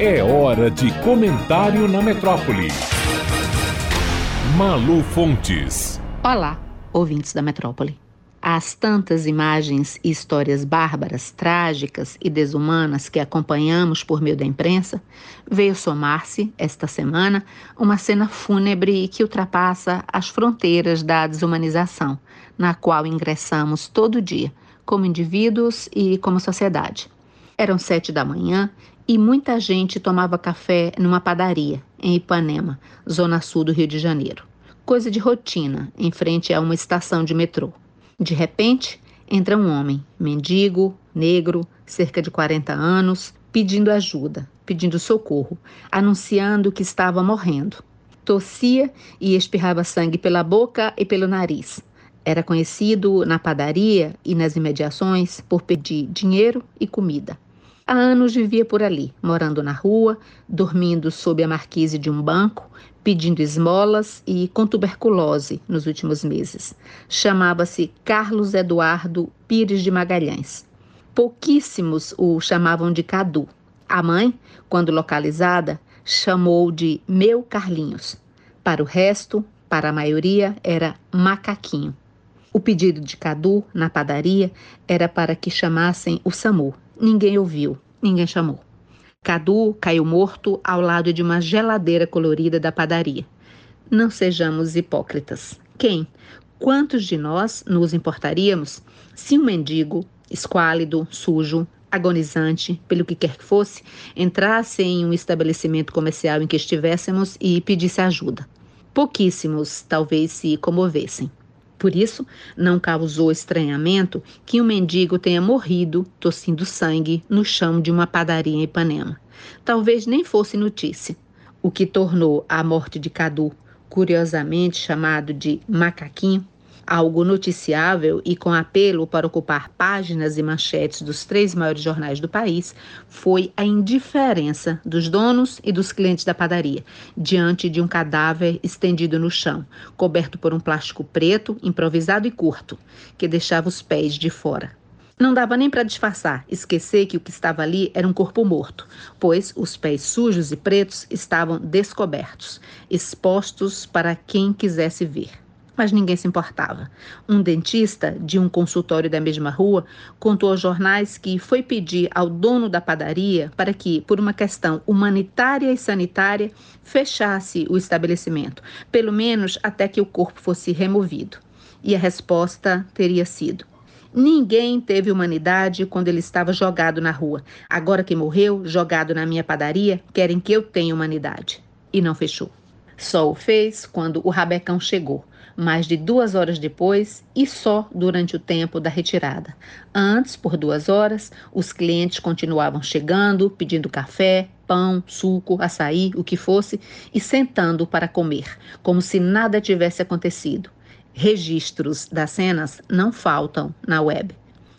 É hora de comentário na metrópole. Malu Fontes. Olá, ouvintes da metrópole. As tantas imagens e histórias bárbaras, trágicas e desumanas que acompanhamos por meio da imprensa, veio somar-se, esta semana, uma cena fúnebre que ultrapassa as fronteiras da desumanização, na qual ingressamos todo dia, como indivíduos e como sociedade. Eram sete da manhã e muita gente tomava café numa padaria, em Ipanema, zona sul do Rio de Janeiro. Coisa de rotina, em frente a uma estação de metrô. De repente, entra um homem, mendigo, negro, cerca de 40 anos, pedindo ajuda, pedindo socorro, anunciando que estava morrendo. Tossia e espirrava sangue pela boca e pelo nariz. Era conhecido na padaria e nas imediações por pedir dinheiro e comida. Há anos vivia por ali, morando na rua, dormindo sob a marquise de um banco, pedindo esmolas e com tuberculose nos últimos meses. Chamava-se Carlos Eduardo Pires de Magalhães. Pouquíssimos o chamavam de Cadu. A mãe, quando localizada, chamou de Meu Carlinhos. Para o resto, para a maioria, era Macaquinho. O pedido de Cadu na padaria era para que chamassem o SAMU. Ninguém ouviu, ninguém chamou. Cadu caiu morto ao lado de uma geladeira colorida da padaria. Não sejamos hipócritas. Quem? Quantos de nós nos importaríamos se um mendigo, esquálido, sujo, agonizante, pelo que quer que fosse, entrasse em um estabelecimento comercial em que estivéssemos e pedisse ajuda? Pouquíssimos talvez se comovessem. Por isso, não causou estranhamento que um mendigo tenha morrido tossindo sangue no chão de uma padaria em Ipanema. Talvez nem fosse notícia, o que tornou a morte de Cadu, curiosamente chamado de Macaquinho, algo noticiável e com apelo para ocupar páginas e manchetes dos três maiores jornais do país, foi a indiferença dos donos e dos clientes da padaria diante de um cadáver estendido no chão, coberto por um plástico preto, improvisado e curto, que deixava os pés de fora. Não dava nem para disfarçar, esquecer que o que estava ali era um corpo morto, pois os pés sujos e pretos estavam descobertos, expostos para quem quisesse ver mas ninguém se importava. Um dentista de um consultório da mesma rua contou aos jornais que foi pedir ao dono da padaria para que, por uma questão humanitária e sanitária, fechasse o estabelecimento, pelo menos até que o corpo fosse removido. E a resposta teria sido: Ninguém teve humanidade quando ele estava jogado na rua. Agora que morreu, jogado na minha padaria, querem que eu tenha humanidade. E não fechou. Só o fez quando o rabecão chegou mais de duas horas depois e só durante o tempo da retirada. Antes, por duas horas, os clientes continuavam chegando, pedindo café, pão, suco, açaí, o que fosse, e sentando para comer, como se nada tivesse acontecido. Registros das cenas não faltam na web.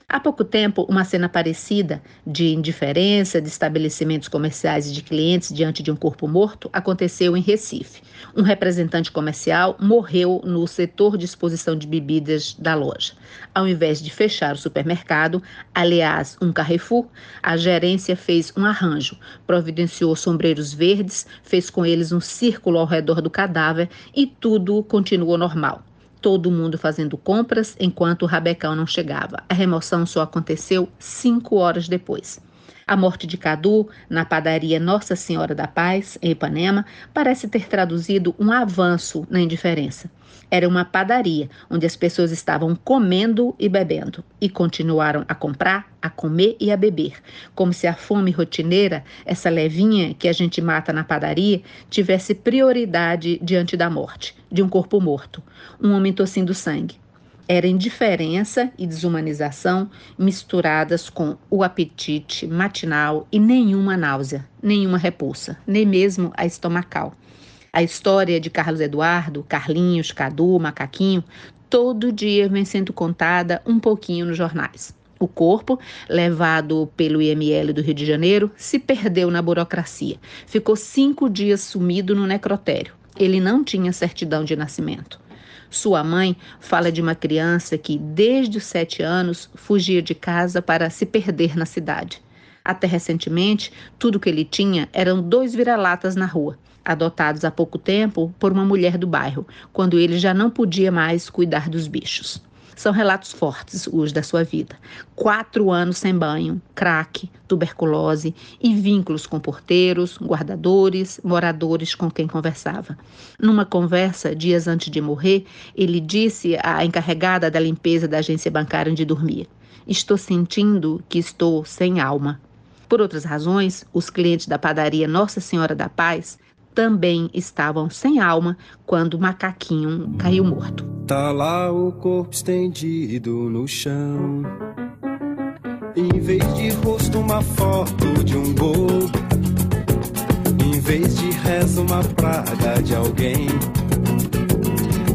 Há pouco tempo, uma cena parecida de indiferença de estabelecimentos comerciais e de clientes diante de um corpo morto aconteceu em Recife. Um representante comercial morreu no setor de exposição de bebidas da loja. Ao invés de fechar o supermercado, aliás, um Carrefour, a gerência fez um arranjo, providenciou sombreiros verdes, fez com eles um círculo ao redor do cadáver e tudo continuou normal todo mundo fazendo compras enquanto o rabecão não chegava. A remoção só aconteceu cinco horas depois. A morte de Cadu, na padaria Nossa Senhora da Paz, em Ipanema, parece ter traduzido um avanço na indiferença. Era uma padaria onde as pessoas estavam comendo e bebendo e continuaram a comprar, a comer e a beber, como se a fome rotineira, essa levinha que a gente mata na padaria, tivesse prioridade diante da morte de um corpo morto, um homem tossindo sangue. Era indiferença e desumanização misturadas com o apetite matinal e nenhuma náusea, nenhuma repulsa, nem mesmo a estomacal. A história de Carlos Eduardo, Carlinhos, Cadu, Macaquinho, todo dia vem sendo contada um pouquinho nos jornais. O corpo, levado pelo IML do Rio de Janeiro, se perdeu na burocracia. Ficou cinco dias sumido no necrotério. Ele não tinha certidão de nascimento. Sua mãe fala de uma criança que, desde os sete anos, fugia de casa para se perder na cidade. Até recentemente, tudo que ele tinha eram dois vira-latas na rua, adotados há pouco tempo por uma mulher do bairro, quando ele já não podia mais cuidar dos bichos. São relatos fortes os da sua vida. Quatro anos sem banho, crack, tuberculose e vínculos com porteiros, guardadores, moradores com quem conversava. Numa conversa, dias antes de morrer, ele disse à encarregada da limpeza da agência bancária onde dormia: Estou sentindo que estou sem alma. Por outras razões, os clientes da padaria Nossa Senhora da Paz também estavam sem alma quando o macaquinho caiu morto. Tá lá o corpo estendido no chão. Em vez de rosto, uma foto de um gol. Em vez de rezo, uma praga de alguém.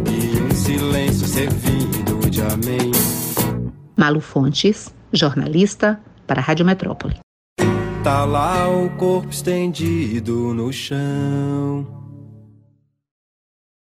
E um silêncio servindo de amém. Malu Fontes, jornalista para a Rádio Metrópole. Tá lá o corpo estendido no chão.